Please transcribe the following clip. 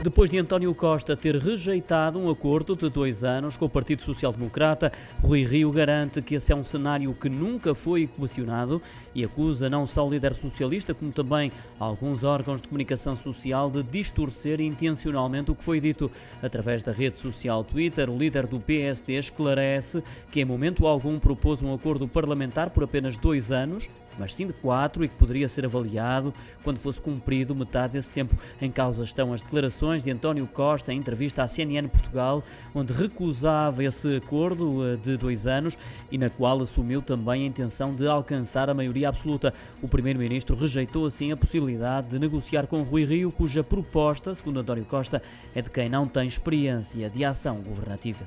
Depois de António Costa ter rejeitado um acordo de dois anos com o Partido Social Democrata, Rui Rio garante que esse é um cenário que nunca foi equacionado e acusa não só o líder socialista, como também alguns órgãos de comunicação social de distorcer intencionalmente o que foi dito. Através da rede social Twitter, o líder do PSD esclarece que em momento algum propôs um acordo parlamentar por apenas dois anos, mas sim de quatro e que poderia ser avaliado quando fosse cumprido metade desse tempo. Em causa estão as declarações de António Costa em entrevista à CNN Portugal, onde recusava esse acordo eh, de dois anos e na qual assumiu também a intenção de alcançar a maioria absoluta. O primeiro-ministro rejeitou assim a possibilidade de negociar com Rui Rio, cuja proposta, segundo António Costa, é de quem não tem experiência de ação governativa.